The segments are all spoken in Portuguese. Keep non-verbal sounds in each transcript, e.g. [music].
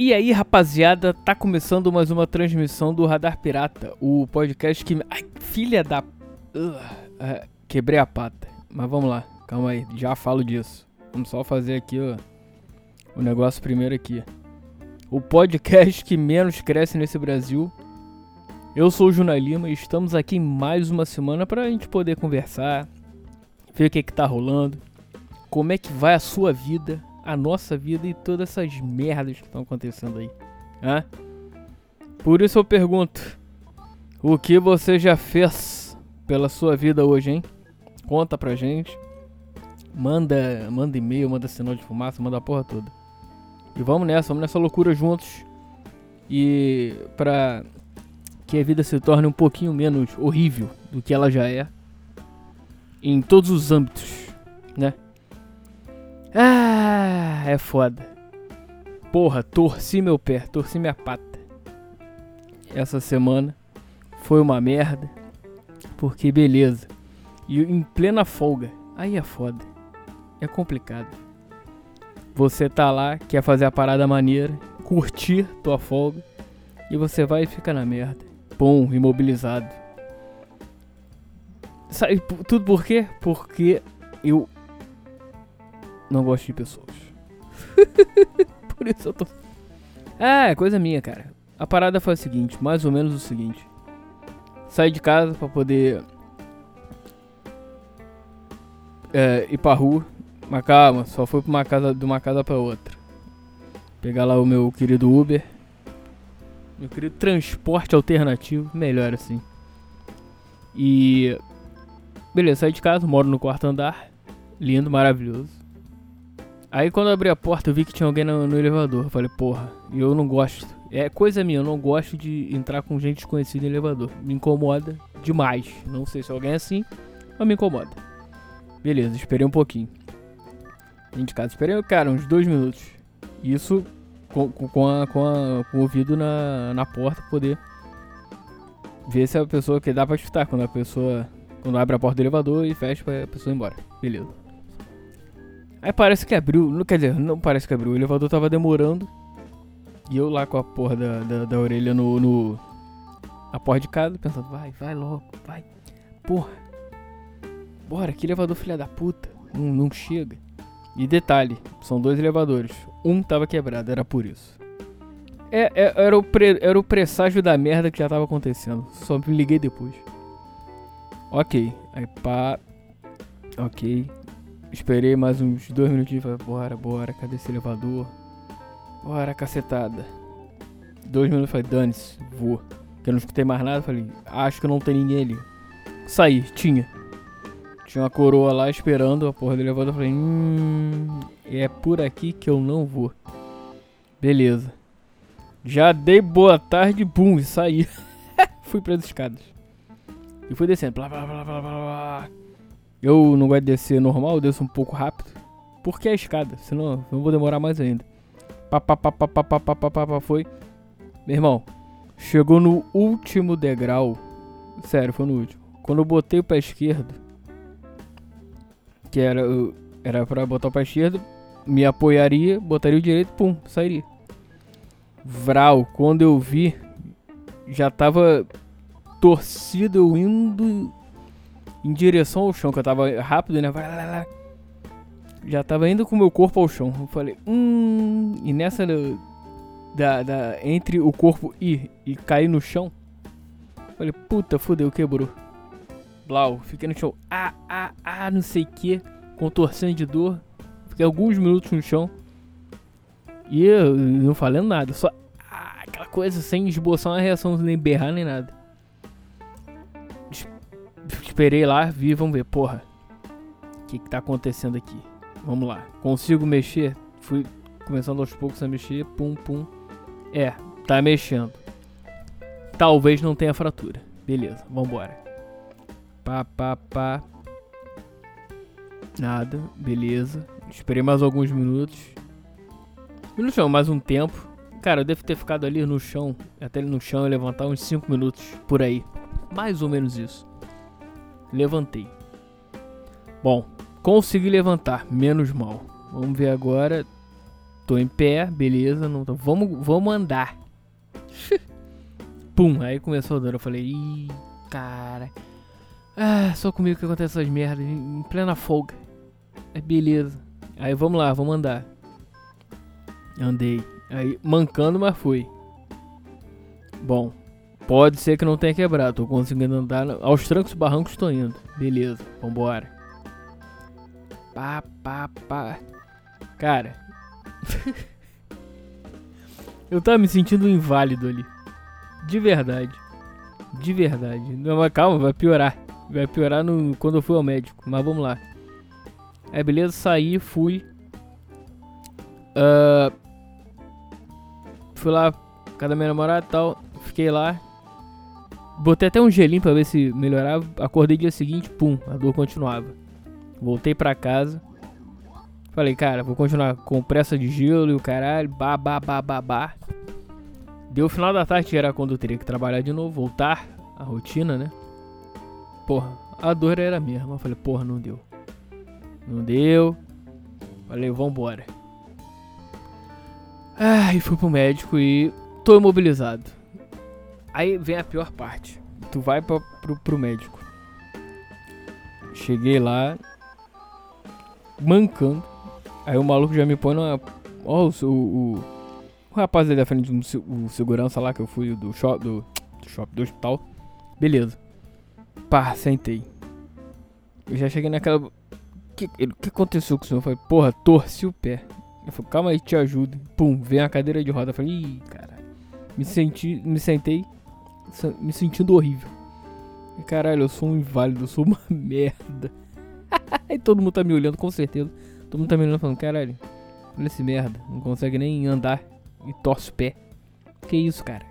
E aí, rapaziada, tá começando mais uma transmissão do Radar Pirata, o podcast que. Ai, filha da. Uh, quebrei a pata. Mas vamos lá, calma aí, já falo disso. Vamos só fazer aqui ó, o negócio primeiro aqui. O podcast que menos cresce nesse Brasil. Eu sou o Juna Lima e estamos aqui mais uma semana pra gente poder conversar, ver o que, que tá rolando, como é que vai a sua vida, a nossa vida e todas essas merdas que estão acontecendo aí. Hã? Por isso eu pergunto: o que você já fez pela sua vida hoje, hein? Conta pra gente. Manda, manda e-mail, manda sinal de fumaça, manda a porra toda. E vamos nessa, vamos nessa loucura juntos. E pra que a vida se torne um pouquinho menos horrível do que ela já é. Em todos os âmbitos, né? Ah, é foda. Porra, torci meu pé, torci minha pata. Essa semana foi uma merda. Porque beleza. E em plena folga. Aí é foda. É complicado. Você tá lá, quer fazer a parada maneira, curtir tua folga. E você vai e fica na merda. Pum, imobilizado. Sabe tudo por quê? Porque eu não gosto de pessoas. [laughs] Por isso eu tô. Ah, é coisa minha, cara. A parada foi a seguinte, mais ou menos o seguinte. Saí de casa pra poder é, ir pra rua. Mas calma, só fui pra uma casa, de uma casa pra outra. Pegar lá o meu querido Uber. Meu querido transporte alternativo. Melhor assim. E. Beleza, saí de casa, moro no quarto andar. Lindo, maravilhoso. Aí quando eu abri a porta eu vi que tinha alguém no, no elevador. Eu falei, porra, eu não gosto. É coisa minha, eu não gosto de entrar com gente desconhecida em elevador. Me incomoda demais. Não sei se alguém é assim, mas me incomoda. Beleza, esperei um pouquinho. Vim de casa, esperei, cara, uns dois minutos. Isso com, com, a, com, a, com o ouvido na, na porta poder ver se a pessoa que dá pra escutar quando a pessoa quando abre a porta do elevador e fecha pra pessoa ir embora. Beleza. Aí parece que abriu, não, quer dizer, não parece que abriu, o elevador tava demorando. E eu lá com a porra da, da, da orelha no, no. A porra de casa, pensando, vai, vai logo, vai. Porra. Bora, que elevador filha da puta. Não, não chega. E detalhe, são dois elevadores. Um tava quebrado, era por isso. É, é, era, o pre, era o presságio da merda que já tava acontecendo. Só me liguei depois. Ok. Aí pá. Ok. Esperei mais uns dois minutinhos e falei, bora, bora, cadê esse elevador? Bora, cacetada. Dois minutos falei, dane-se, vou. Porque eu não escutei mais nada, falei, acho que não tem ninguém ali. Saí, tinha. Tinha uma coroa lá esperando a porra do elevador. Falei, hum, é por aqui que eu não vou. Beleza. Já dei boa tarde, bum, saí. [laughs] fui para as escadas. E fui descendo, blá blá blá blá blá blá. Eu não gosto de descer normal, eu desço um pouco rápido. Porque é a escada, senão eu vou demorar mais ainda. Pá, pá, pá, pá, pá, pá, pá, pá, pá, pá, foi. Meu irmão, chegou no último degrau. Sério, foi no último. Quando eu botei o pé esquerdo, que era, era pra botar o pé esquerdo, me apoiaria, botaria o direito, pum, sairia. Vral, quando eu vi, já tava torcido, eu indo em direção ao chão, que eu tava rápido, né? Já tava indo com o meu corpo ao chão. Eu falei, hum. E nessa da, da, entre o corpo ir e cair no chão, falei, puta, fudeu, quebrou. Blau, fiquei no chão, ah, ah, ah, não sei o que, contorcendo de dor. Fiquei alguns minutos no chão. E eu não falando nada, só ah, aquela coisa sem esboçar uma reação, nem berrar nem nada esperei lá, vi, vamos ver, porra. O que, que tá acontecendo aqui? Vamos lá. Consigo mexer? Fui começando aos poucos a mexer, pum, pum. É, tá mexendo. Talvez não tenha fratura. Beleza, vambora. Pá, pá, pá. Nada, beleza. Esperei mais alguns minutos. No chão, mais um tempo. Cara, eu devo ter ficado ali no chão, até ele no chão e levantar uns 5 minutos por aí. Mais ou menos isso. Levantei. Bom, consegui levantar, menos mal. Vamos ver agora. tô em pé, beleza, não tô, vamos, vamos andar. [laughs] Pum, aí começou a dor, eu falei, ih, cara. Ah, só comigo que acontece essas merdas, em plena folga. É beleza. Aí vamos lá, vamos andar. Andei. Aí, mancando, mas fui. Bom, pode ser que não tenha quebrado. Tô conseguindo andar aos trancos e barrancos, tô indo. Beleza, vambora. Pá, pá, pá. Cara. [laughs] eu tava me sentindo inválido ali. De verdade. De verdade. Não, mas calma, vai piorar. Vai piorar no, quando eu fui ao médico. Mas vamos lá. É, beleza, saí, fui. Uh, fui lá, cada minha namorada e tal. Fiquei lá. Botei até um gelinho pra ver se melhorava. Acordei dia seguinte, pum, a dor continuava. Voltei pra casa. Falei, cara, vou continuar com pressa de gelo e o caralho. Bah, bah, bah. Deu final da tarde, era quando eu teria que trabalhar de novo, voltar à rotina, né? Porra, a dor era a mesma. Eu falei, porra, não deu. Não deu. Falei, vambora. Ah, e fui pro médico e tô imobilizado. Aí vem a pior parte. Tu vai pra, pro, pro médico. Cheguei lá, mancando. Aí o maluco já me põe numa. Ó, oh, o, o, o rapaz ali da frente, o segurança lá que eu fui do shopping, do, do shopping, do hospital. Beleza. Pá, sentei. Eu já cheguei naquela que, o que aconteceu com o senhor? Eu falei, porra, torci o pé. Eu falei, calma aí, te ajudo. Pum, vem a cadeira de roda. Eu falei, ih, cara. Me senti, me sentei, me sentindo horrível. Caralho, eu sou um inválido, eu sou uma [laughs] merda. [laughs] e todo mundo tá me olhando, com certeza. Todo mundo tá me olhando falando, caralho, olha esse merda. Não consegue nem andar e torce o pé. Que isso, cara?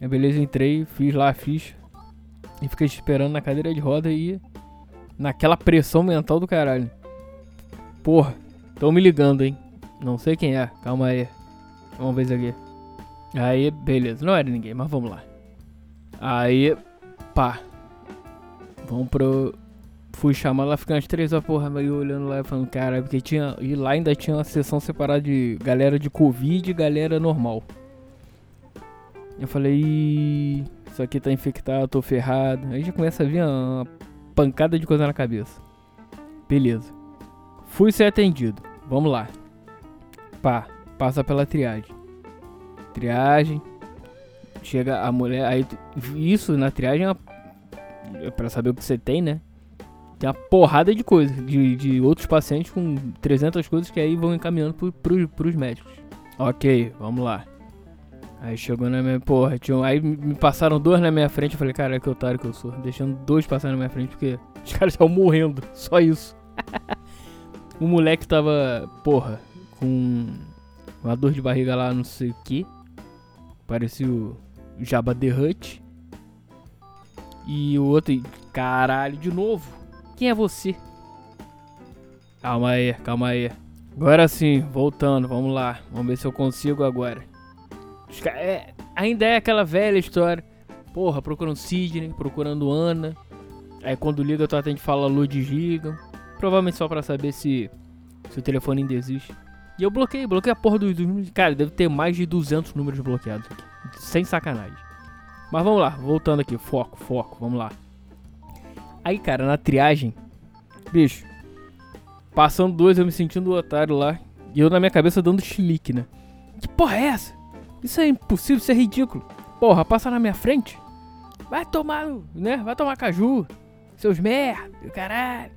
É beleza, entrei, fiz lá a ficha. E fiquei esperando na cadeira de roda e naquela pressão mental do caralho. Porra, tão me ligando, hein? Não sei quem é, calma aí. Vamos ver isso aqui. Aí, beleza, não era ninguém, mas vamos lá. Aí, pá. Vamos pro. Fui chamar lá, ficando as três a porra, meio olhando lá e falando, cara, porque tinha. E lá ainda tinha uma sessão separada de galera de Covid e galera normal. Eu falei, isso aqui tá infectado, tô ferrado. Aí já começa a vir uma pancada de coisa na cabeça. Beleza. Fui ser atendido. Vamos lá. Pá, passa pela triagem. Triagem. Chega a mulher. Aí, isso na triagem é, é pra saber o que você tem, né? Tem uma porrada de coisas. De, de outros pacientes com 300 coisas que aí vão encaminhando pro, pro, pros médicos. Ok, vamos lá. Aí chegou na minha. Porra, tinha, aí me passaram dois na minha frente. Eu falei, cara, que otário que eu sou. Deixando dois passar na minha frente porque [laughs] os caras estavam morrendo. Só isso. [laughs] o moleque tava, porra, com uma dor de barriga lá, não sei o que. Parecia Jabba the Hutt. E o outro, caralho, de novo. Quem é você? Calma aí, calma aí. Agora sim, voltando, vamos lá. Vamos ver se eu consigo agora. É, ainda é aquela velha história. Porra, procurando Sidney, procurando Ana. Aí quando liga, tu atende fala Lu desligam. Provavelmente só pra saber se, se o telefone ainda existe. E eu bloqueei, bloqueei a porra dos, números. Cara, deve ter mais de 200 números bloqueados aqui. Sem sacanagem. Mas vamos lá, voltando aqui. Foco, foco, vamos lá. Aí, cara, na triagem. Bicho. Passando dois, eu me sentindo otário lá. E eu na minha cabeça dando chilique, né? Que porra é essa? Isso é impossível, isso é ridículo. Porra, passa na minha frente. Vai tomar, né? Vai tomar caju. Seus merda, caralho.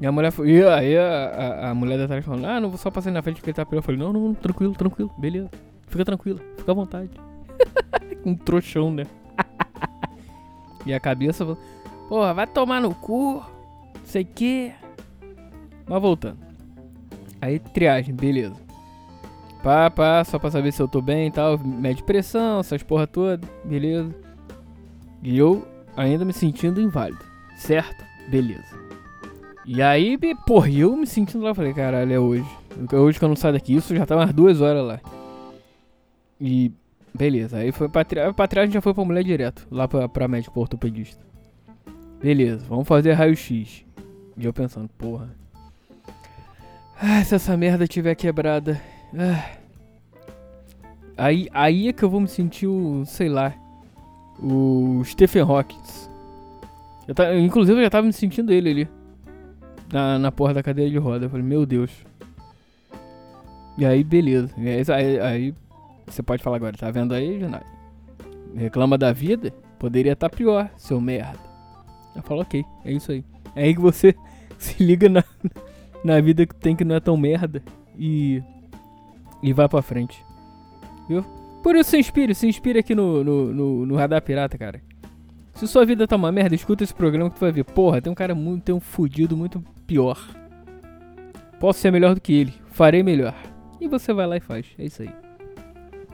E a mulher foi. E aí a, a, a mulher da trás falando, ah, não vou só passar na frente porque ele tá Eu falei, não, não, tranquilo, tranquilo, beleza. Fica tranquilo, fica à vontade. [laughs] um trouxão, né? [laughs] e a cabeça falou, porra, vai tomar no cu. Sei que. Mas voltando. Aí triagem, beleza. Pá, pá, só pra saber se eu tô bem e tal. Mede pressão, essas porra toda, beleza. E eu ainda me sentindo inválido, certo? Beleza. E aí, porra, eu me sentindo lá, falei, caralho, é hoje. Hoje que eu não saio daqui, isso já tá umas duas horas lá. E, beleza, aí foi pra, tri... pra gente já foi pra mulher direto, lá pra, pra médico ortopedista. Beleza, vamos fazer raio-x. E eu pensando, porra. Ah, se essa merda tiver quebrada, Ah. Aí, aí é que eu vou me sentir o, sei lá, o Stephen Hawking. Eu tá, inclusive eu já tava me sentindo ele ali. Na, na porra da cadeira de roda. Eu falei, meu Deus. E aí, beleza. E aí, aí, você pode falar agora, tá vendo aí, Janai? Reclama da vida? Poderia estar tá pior, seu merda. Eu falo, ok, é isso aí. É aí que você [laughs] se liga na, na vida que tem que não é tão merda e, e vai pra frente. Viu? Por isso se inspire, se inspire aqui no, no, no, no Radar Pirata, cara. Se sua vida tá uma merda, escuta esse programa que tu vai ver. Porra, tem um cara muito, tem um fudido muito pior. Posso ser melhor do que ele. Farei melhor. E você vai lá e faz. É isso aí.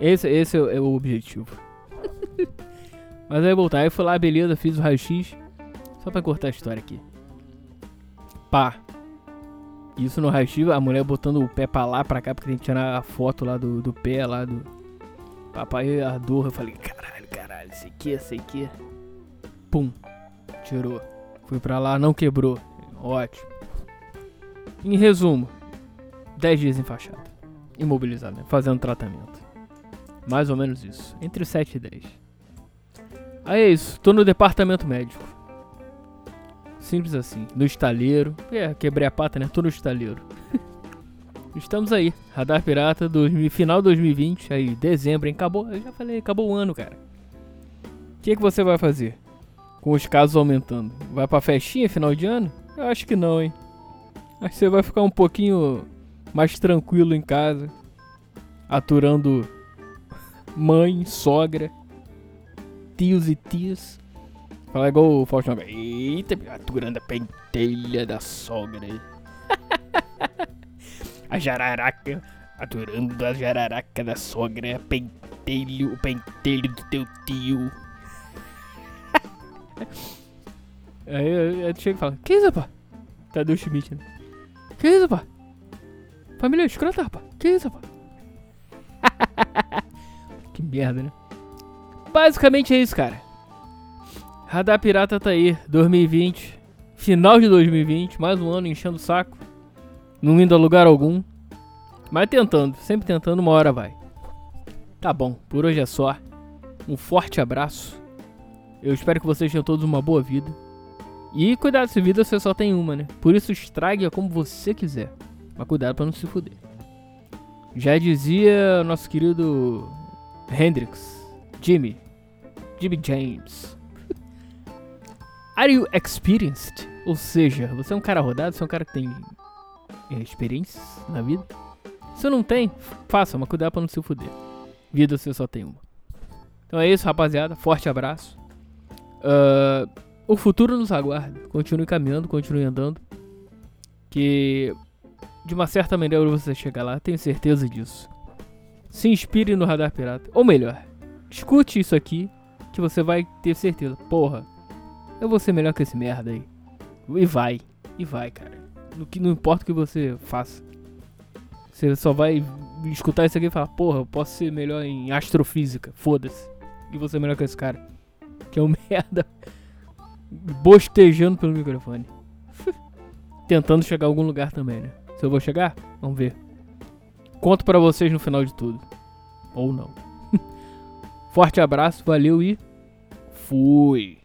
Esse, esse é, é o objetivo. [laughs] Mas aí voltar. Aí eu fui lá, beleza, fiz o raio-x. Só pra cortar a história aqui. Pá. Isso no raio-x, a mulher botando o pé pra lá, pra cá, porque tem que tirar a foto lá do, do pé, lá do. Papai, a dor. Eu falei, caralho, caralho, isso aqui, isso aqui. Pum. Tirou. Fui pra lá, não quebrou. Ótimo. Em resumo, 10 dias enfaixado. Imobilizado, né? Fazendo tratamento. Mais ou menos isso. Entre 7 e 10. Aí é isso. Tô no departamento médico. Simples assim. No estaleiro. É, quebrei a pata, né? Tô no estaleiro. [laughs] Estamos aí. Radar Pirata, 2000, final 2020. Aí, dezembro, hein? Acabou. Eu já falei, acabou o ano, cara. O que, que você vai fazer? com os casos aumentando. Vai pra festinha final de ano? Eu acho que não, hein? Acho que você vai ficar um pouquinho mais tranquilo em casa, aturando mãe, sogra, tios e tias. Fala igual o Faustão. Eita, aturando a pentelha da sogra. [laughs] a jararaca, aturando a jararaca da sogra, pentelho, o pentelho do teu tio. [laughs] Aí eu, eu chego e falo, que isso, rapaz? Cadê o Schmidt, né? Que isso, rapaz? Família escrota, rapaz? Que isso, rapaz? [laughs] merda, né? Basicamente é isso, cara. Radar Pirata tá aí, 2020. Final de 2020, mais um ano enchendo o saco. Não indo a lugar algum. Mas tentando, sempre tentando, uma hora vai. Tá bom, por hoje é só. Um forte abraço. Eu espero que vocês tenham todos uma boa vida. E cuidado, se vida você só tem uma, né? Por isso estrague-a como você quiser. Mas cuidado para não se fuder. Já dizia nosso querido Hendrix, Jimmy, Jimmy James. Are you experienced? Ou seja, você é um cara rodado, você é um cara que tem é, experiências na vida. Se não tem, faça, mas cuidado para não se fuder. Vida você só tem uma. Então é isso, rapaziada. Forte abraço. Uh, o futuro nos aguarda. Continue caminhando, continue andando. Que de uma certa maneira você chegar lá, tenho certeza disso. Se inspire no Radar Pirata. Ou melhor, escute isso aqui que você vai ter certeza. Porra, eu vou ser melhor que esse merda aí. E vai, e vai, cara. No que não importa o que você faça. Você só vai escutar isso aqui e falar, porra, eu posso ser melhor em astrofísica. Foda-se. E você é melhor que esse cara que é um [laughs] merda bostejando pelo microfone. [laughs] Tentando chegar a algum lugar também, né? Se eu vou chegar, vamos ver. Conto para vocês no final de tudo. Ou não. [laughs] Forte abraço, valeu e fui.